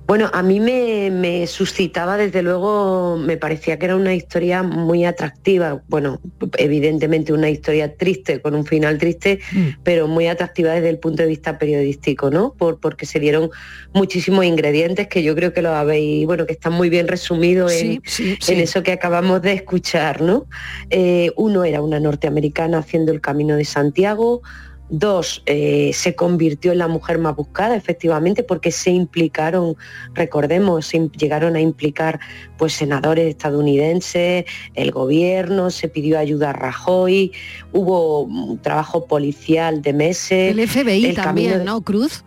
Bueno, a mí me, suscitaba, desde luego, me parecía que era una historia muy atractiva. Bueno, evidentemente una historia triste, con un final triste, mm. pero muy atractiva desde el punto de vista periodístico, ¿no? Por, porque se dieron muchísimos ingredientes que yo creo que lo habéis, bueno, que están muy bien resumidos en, eso que acabamos de escuchar, ¿no? Eh, uno era una norteamericana haciendo el camino de Santiago, Dos, eh, se convirtió en la mujer más buscada, efectivamente, porque se implicaron, recordemos, se llegaron a implicar pues, senadores estadounidenses, el gobierno, se pidió ayuda a Rajoy, hubo un trabajo policial de meses. El FBI también, ¿no, Cruz?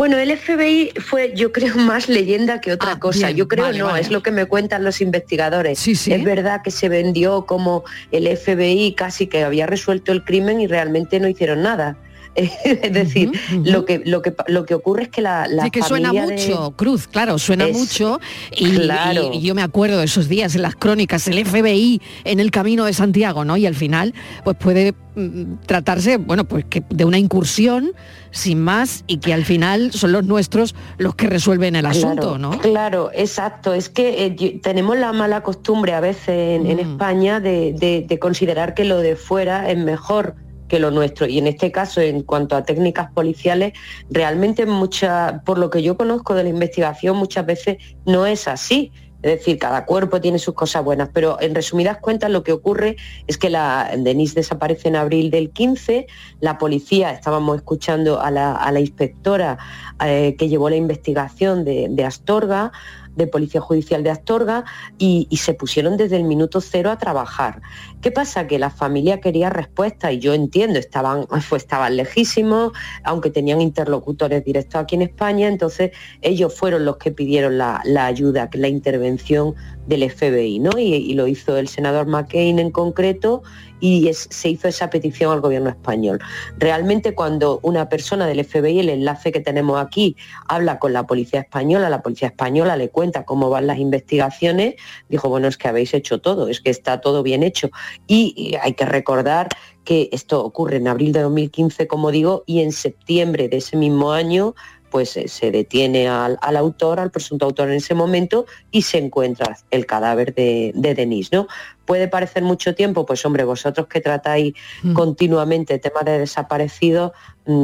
Bueno, el FBI fue, yo creo, más leyenda que otra ah, cosa. yo creo no, es lo que me cuentan los investigadores. Es verdad que se vendió como el FBI casi que había resuelto el crimen y realmente no hicieron nada. es decir, lo, que, lo, que, lo que ocurre es que la, la sí, que suena mucho, Cruz, claro, suena mucho. Y, claro. y, yo me acuerdo de esos días en las crónicas, el FBI en el camino de Santiago, ¿no? Y al final, pues puede mm, tratarse, bueno, pues que de una incursión sin más y que al final son los nuestros los que resuelven el asunto, ¿no? Claro, exacto. Es que eh, tenemos la mala costumbre a veces en, mm. España de, de considerar que lo de fuera es mejor que lo nuestro. Y en este caso, en cuanto a técnicas policiales, realmente mucha, por lo que yo conozco de la investigación, muchas veces no es así. Es decir, cada cuerpo tiene sus cosas buenas, pero en resumidas cuentas lo que ocurre es que la Denise desaparece en abril del 15, la policía, estábamos escuchando a la, inspectora eh, que llevó la investigación de Astorga, de Policía Judicial de Astorga y, se pusieron desde el minuto cero a trabajar. ¿Qué pasa? Que la familia quería respuesta y yo entiendo, estaban, estaban lejísimos, aunque tenían interlocutores directos aquí en España, entonces ellos fueron los que pidieron la, ayuda, la intervención del FBI, ¿no? Y, lo hizo el senador McCain en concreto y se hizo esa petición al gobierno español. Realmente cuando una persona del FBI, el enlace que tenemos aquí, habla con la policía española, la policía española le cuenta cómo van las investigaciones, dijo, bueno, es que habéis hecho todo, es que está todo bien hecho. Y hay que recordar que esto ocurre en abril de 2015, como digo, y en septiembre de ese mismo año pues eh, se detiene al, autor, al presunto autor en ese momento y se encuentra el cadáver de, Denise. ¿no? Puede parecer mucho tiempo, pues hombre, vosotros que tratáis mm. continuamente temas de desaparecidos,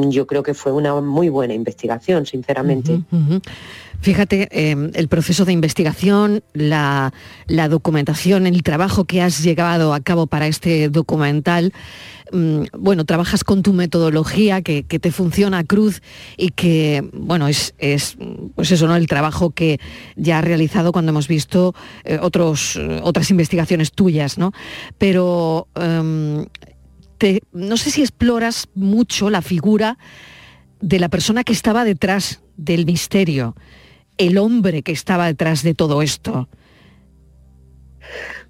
yo creo que fue una muy buena investigación, sinceramente. Fíjate, em, el proceso de investigación, la, documentación, el trabajo que has llevado a cabo para este documental, mm, bueno, trabajas con tu metodología que, te funciona cruz y que, bueno, es, pues eso, ¿no? El trabajo que ya has realizado cuando hemos visto eh, otros, otras investigaciones tuyas, ¿no? Pero em, no sé si exploras mucho la figura de la persona que estaba detrás del misterio el hombre que estaba detrás de todo esto?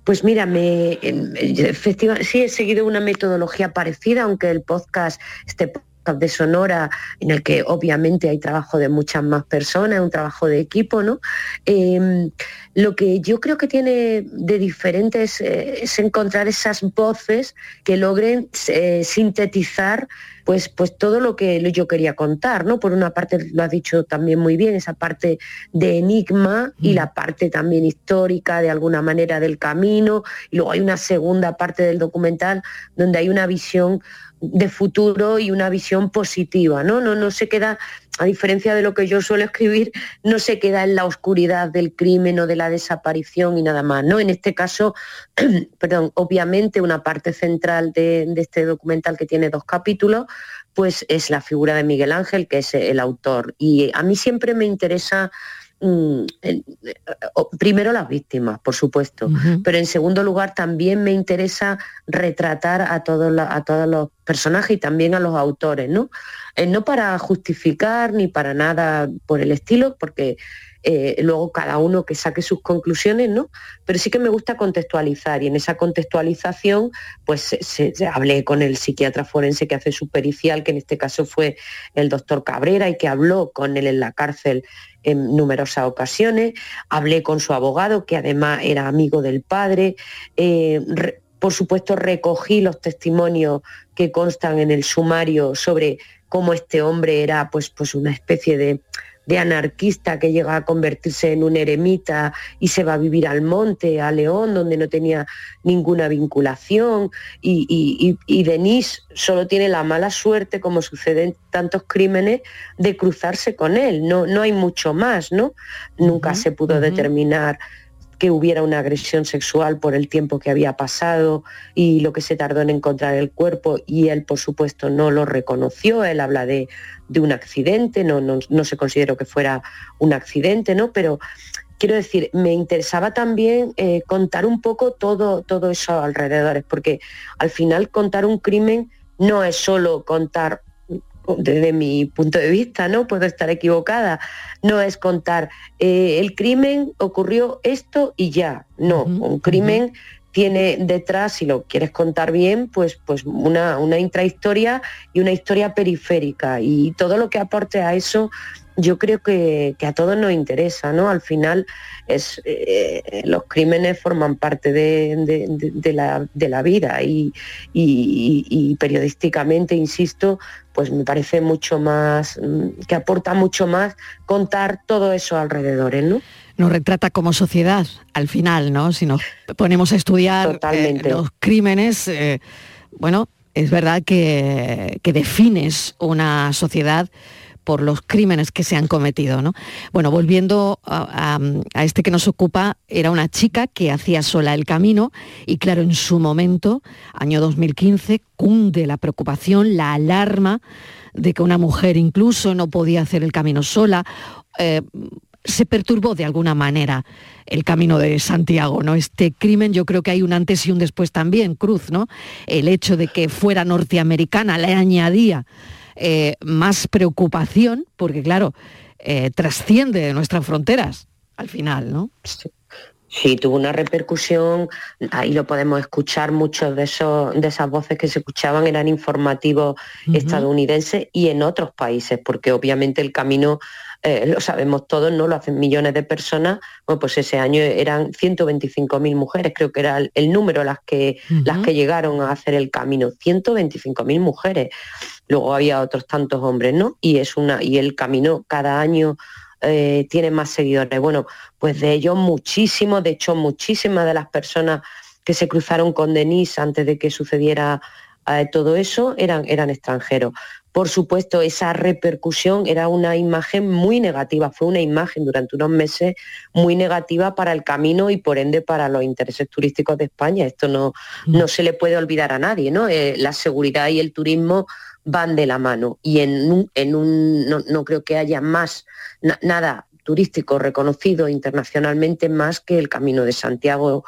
Pues mira, me, efectivamente, sí he seguido una metodología parecida, aunque el podcast de Sonora, en el que obviamente hay trabajo de muchas más personas, un trabajo de equipo, ¿no? Em, lo que yo creo que tiene de diferente es, eh, encontrar esas voces que logren eh, sintetizar pues, pues todo lo que yo quería contar, ¿no? Por una parte, lo has dicho también muy bien, esa parte de enigma y la parte también histórica de alguna manera del camino. Y luego hay una segunda parte del documental donde hay una visión de futuro y una visión positiva, ¿no? No, no se queda, a diferencia de lo que yo suelo escribir, no se queda en la oscuridad del crimen o de la desaparición y nada más, ¿no? En este caso, perdón, obviamente una parte central de, de este documental que tiene dos capítulos, pues es la figura de Miguel Ángel, que es el autor. Y a mí siempre me interesa Mm, primero las víctimas, por supuesto, pero en segundo lugar también me interesa retratar a todos, a todos los personajes y también a los autores, ¿no? Eh, no para justificar ni para nada por el estilo, porque eh, luego cada uno que saque sus conclusiones, ¿no? Pero sí que me gusta contextualizar y en esa contextualización pues hablé con el psiquiatra forense que hace su pericial, que en este caso fue el doctor Cabrera y que habló con él en la cárcel en numerosas ocasiones, hablé con su abogado, que además era amigo del padre, eh, por supuesto recogí los testimonios que constan en el sumario sobre cómo este hombre era pues, pues una especie de de anarquista que llega a convertirse en un eremita y se va a vivir al monte, a León, donde no tenía ninguna vinculación. Y, y, Denise solo tiene la mala suerte, como sucede en tantos crímenes, de cruzarse con él. No, no hay mucho más, ¿no? Nunca se pudo determinar que hubiera una agresión sexual por el tiempo que había pasado y lo que se tardó en encontrar el cuerpo y él por supuesto no lo reconoció, él habla de, un accidente, no, no, se consideró que fuera un accidente, ¿no? Pero quiero decir, me interesaba también eh, contar un poco todo, todo eso alrededores, porque al final contar un crimen no es solo contar desde mi punto de vista, ¿no? Puedo estar equivocada. No es contar, eh, el crimen ocurrió esto y ya. No, un crimen tiene detrás, si lo quieres contar bien, pues, pues una, una intrahistoria y una historia periférica. Y todo lo que aporte a eso yo creo que, a todos nos interesa, ¿no? Al final es, eh, los crímenes forman parte de, la, vida y, periodísticamente, insisto, pues me parece mucho más, mm, que aporta mucho más contar todo eso alrededor, ¿no? Nos retrata como sociedad, al final, ¿no? Si nos ponemos a estudiar eh, los crímenes, eh, bueno, es verdad que, que defines una sociedad por los crímenes que se han cometido. ¿no? Bueno, volviendo a, este que nos ocupa, era una chica que hacía sola el camino y claro, en su momento, año 2015, cunde la preocupación, la alarma de que una mujer incluso no podía hacer el camino sola. Eh, se perturbó de alguna manera el camino de Santiago, ¿no? Este crimen yo creo que hay un antes y un después también, Cruz, ¿no? El hecho de que fuera norteamericana le añadía eh, más preocupación, porque claro, eh, trasciende nuestras fronteras al final, ¿no? Sí. tuvo una repercusión, ahí lo podemos escuchar, muchos de, esos, de esas voces que se escuchaban eran informativos estadounidenses y en otros países, porque obviamente el camino eh, lo sabemos todos, ¿no? Lo hacen millones de personas. Bueno, pues ese año eran 125.000 mujeres, creo que era el, número las que, las que llegaron a hacer el camino. 125.000 mujeres. Luego había otros tantos hombres, ¿no? Y es una, y el camino cada año eh, tiene más seguidores. Bueno, pues de ellos muchísimos, de hecho, muchísimas de las personas que se cruzaron con Denise antes de que sucediera eh, todo eso eran, eran extranjeros por supuesto, esa repercusión era una imagen muy negativa, fue una imagen durante unos meses muy negativa para el camino y por ende para los intereses turísticos de España. Esto no, mm. no se le puede olvidar a nadie, ¿no? Eh, la seguridad y el turismo van de la mano y en un, en un no, creo que haya más nada turístico reconocido internacionalmente más que el Camino de Santiago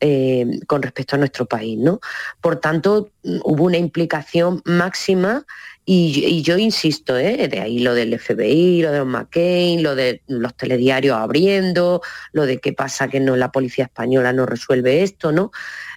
eh, con respecto a nuestro país. ¿no? Por tanto, hubo una implicación máxima y, yo insisto, ¿eh? de ahí lo del FBI, lo de los McCain, lo de los telediarios abriendo, lo de qué pasa que no la policía española no resuelve esto, ¿no?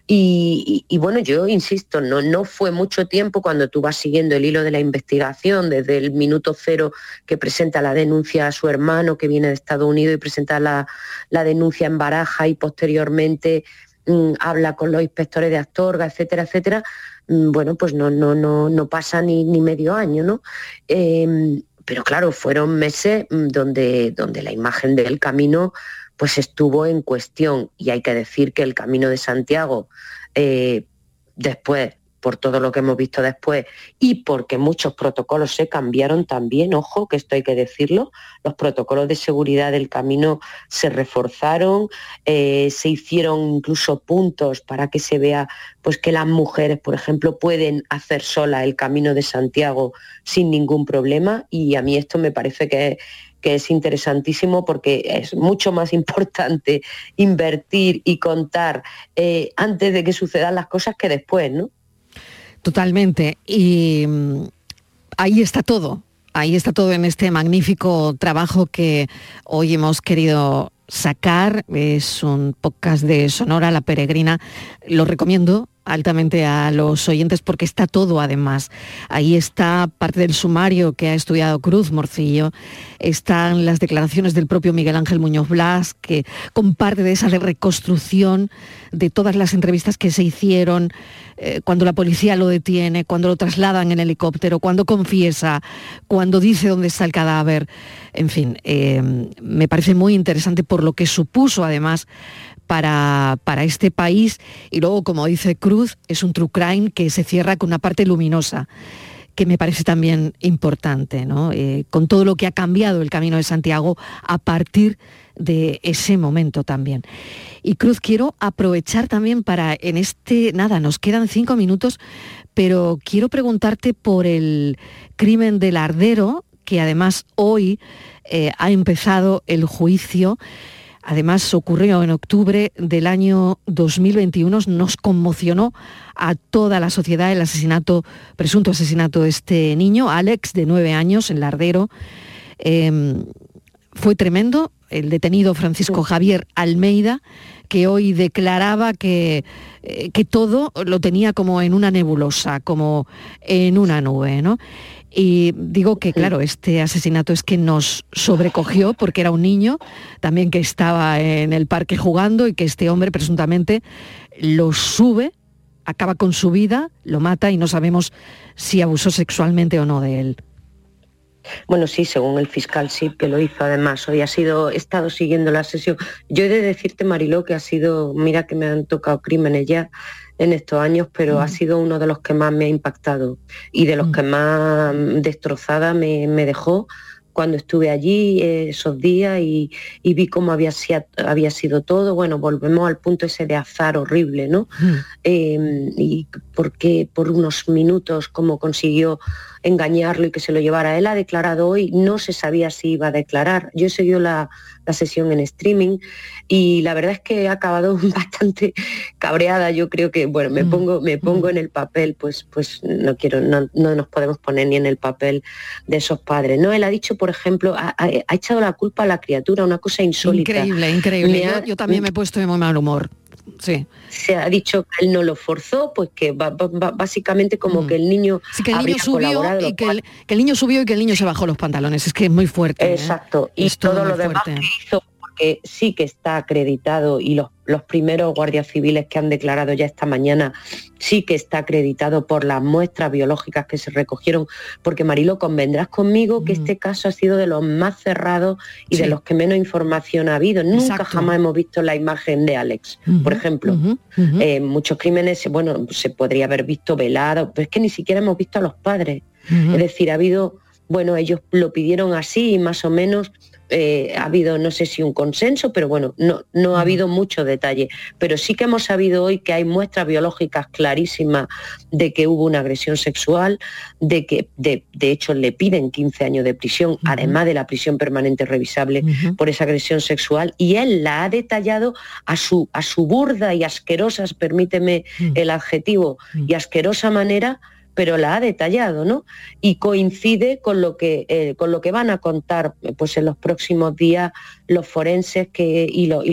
Y, bueno, yo insisto, no, no fue mucho tiempo cuando tú vas siguiendo el hilo de la investigación, desde el minuto cero que presenta la denuncia a su hermano que viene de Estados Unidos y presenta la, la denuncia en Baraja y posteriormente Mm, habla con los inspectores de Astorga, etcétera, etcétera, bueno, pues no, no, no, no pasa ni, ni medio año, ¿no? Em, pero claro, fueron meses mm, donde, donde la imagen del camino pues estuvo en cuestión y hay que decir que el camino de Santiago eh, después por todo lo que hemos visto después y porque muchos protocolos se cambiaron también, ojo, que esto hay que decirlo, los protocolos de seguridad del camino se reforzaron, eh, se hicieron incluso puntos para que se vea pues que las mujeres, por ejemplo, pueden hacer sola el camino de Santiago sin ningún problema y a mí esto me parece que que es interesantísimo porque es mucho más importante invertir y contar eh, antes de que sucedan las cosas que después, ¿no? Totalmente. Y mm, ahí está todo. Ahí está todo en este magnífico trabajo que hoy hemos querido sacar. Es un podcast de Sonora La Peregrina. Lo recomiendo altamente a los oyentes porque está todo además. Ahí está parte del sumario que ha estudiado Cruz Morcillo, están las declaraciones del propio Miguel Ángel Muñoz Blas, que comparte de esa reconstrucción de todas las entrevistas que se hicieron eh, cuando la policía lo detiene, cuando lo trasladan en helicóptero, cuando confiesa, cuando dice dónde está el cadáver. En fin, eh, me parece muy interesante por lo que supuso además para, este país. Y luego, como dice Cruz, es un true crime que se cierra con una parte luminosa que me parece también importante, ¿no? Eh, con todo lo que ha cambiado el Camino de Santiago a partir de ese momento también. Y Cruz, quiero aprovechar también para, en este, nada, nos quedan cinco minutos, pero quiero preguntarte por el crimen del Ardero, que además hoy eh, ha empezado el juicio. Además, ocurrió en octubre del año 2021, nos conmocionó a toda la sociedad el asesinato, presunto asesinato de este niño, Alex, de nueve años, en Lardero. Em, fue tremendo, el detenido Francisco Javier Almeida, que hoy declaraba que, eh, que todo lo tenía como en una nebulosa, como en una nube. ¿no? Y digo que, claro, este asesinato es que nos sobrecogió porque era un niño también que estaba en el parque jugando y que este hombre presuntamente lo sube, acaba con su vida, lo mata y no sabemos si abusó sexualmente o no de él. Bueno, sí, según el fiscal sí que lo hizo además. Hoy ha sido, he estado siguiendo la sesión. Yo he de decirte, Mariló, que ha sido, mira que me han tocado crímenes ya, en estos años, pero ha mm. sido uno de los que más me ha impactado y de los mm. que más destrozada me, dejó cuando estuve allí eh, esos días y, vi cómo había, había, sido todo. Bueno, volvemos al punto ese de azar horrible, ¿no? Mm. Em, y porque por unos minutos cómo consiguió engañarlo y que se lo llevara. Él ha declarado hoy, no se sabía si iba a declarar. Yo he seguido la, sesión en streaming y la verdad es que ha acabado bastante cabreada. Yo creo que, bueno, me mm, pongo, me pongo mm. en el papel, pues, pues no quiero, no, nos podemos poner ni en el papel de esos padres. No, él ha dicho, por ejemplo, ha, echado la culpa a la criatura, una cosa insólita. Increíble, increíble. yo, también me he puesto de muy mal humor. Sí. Se ha dicho que él no lo forzó, pues que básicamente como mm. que el niño, que el niño subió y que el, niño subió y que el niño se bajó los pantalones. Es que es muy fuerte. ¿eh? Exacto. Y todo, lo demás que hizo que sí que está acreditado y los, los, primeros guardias civiles que han declarado ya esta mañana sí que está acreditado por las muestras biológicas que se recogieron, porque Marilo, convendrás conmigo que mm. este caso ha sido de los más cerrados y de los que menos información ha habido. Nunca jamás hemos visto la imagen de Alex, por ejemplo. Eh, muchos crímenes, bueno, se podría haber visto velado, pero es que ni siquiera hemos visto a los padres. Es decir, ha habido bueno, ellos lo pidieron así y más o menos eh, ha habido, no sé si un consenso, pero bueno, no, no ha habido mucho detalle. Pero sí que hemos sabido hoy que hay muestras biológicas clarísimas de que hubo una agresión sexual, de que de, hecho le piden 15 años de prisión, además de la prisión permanente revisable por esa agresión sexual, y él la ha detallado a su, a su burda y asquerosa, permíteme el adjetivo, y asquerosa manera pero la ha detallado, ¿no? Y coincide con lo que, eh, con lo que van a contar pues, en los próximos días los forenses que, y, los, y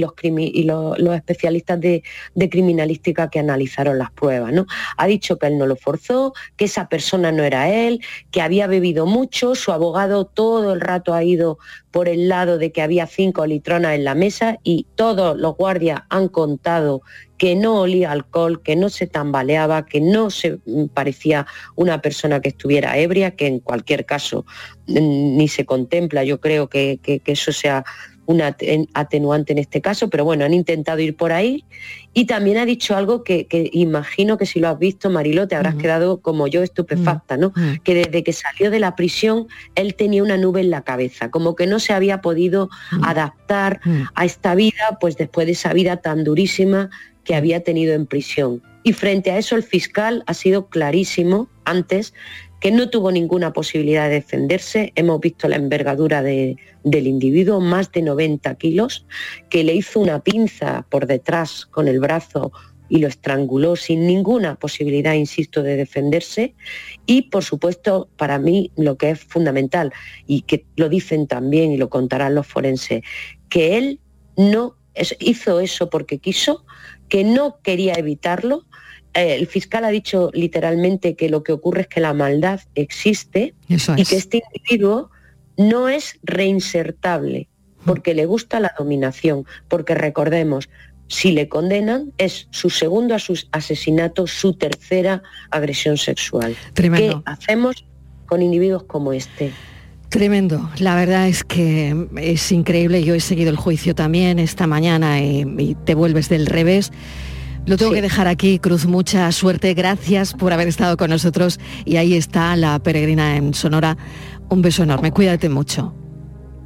los, especialistas de, criminalística que analizaron las pruebas, ¿no? Ha dicho que él no lo forzó, que esa persona no era él, que había bebido mucho, su abogado todo el rato ha ido por el lado de que había cinco litronas en la mesa y todos los guardias han contado que no olía alcohol, que no se tambaleaba, que no se mm, parecía una persona que estuviera ebria, que en cualquier caso mm, ni se contempla, yo creo que, que eso sea una atenuante en este caso, pero bueno, han intentado ir por ahí. Y también ha dicho algo que, imagino que si lo has visto, Marilo, te habrás quedado como yo estupefacta, ¿no? Que desde que salió de la prisión, él tenía una nube en la cabeza, como que no se había podido adaptar a esta vida, pues después de esa vida tan durísima que había tenido en prisión. Y frente a eso el fiscal ha sido clarísimo antes que no tuvo ninguna posibilidad de defenderse. Hemos visto la envergadura del individuo, más de 90 kilos, que le hizo una pinza por detrás con el brazo y lo estranguló sin ninguna posibilidad, insisto, de defenderse. Y, por supuesto, para mí lo que es fundamental, y que lo dicen también y lo contarán los forenses, que él no hizo eso porque quiso, que no quería evitarlo, el fiscal ha dicho literalmente que lo que ocurre es que la maldad existe y que este individuo no es reinsertable porque le gusta la dominación, porque recordemos, si le condenan es su segundo asesinato, su tercera agresión sexual. ¿Qué hacemos con individuos como este? Tremendo, la verdad es que es increíble, yo he seguido el juicio también esta mañana y te vuelves del revés. Lo tengo que dejar aquí, Cruz, mucha suerte, gracias por haber estado con nosotros y ahí está la peregrina en Sonora. Un beso enorme, cuídate mucho.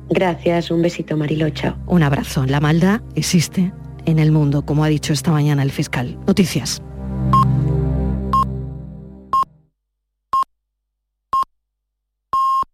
Gracias, un besito Marilocha. Un abrazo. La maldad existe en el mundo, como ha dicho esta mañana el fiscal. Noticias.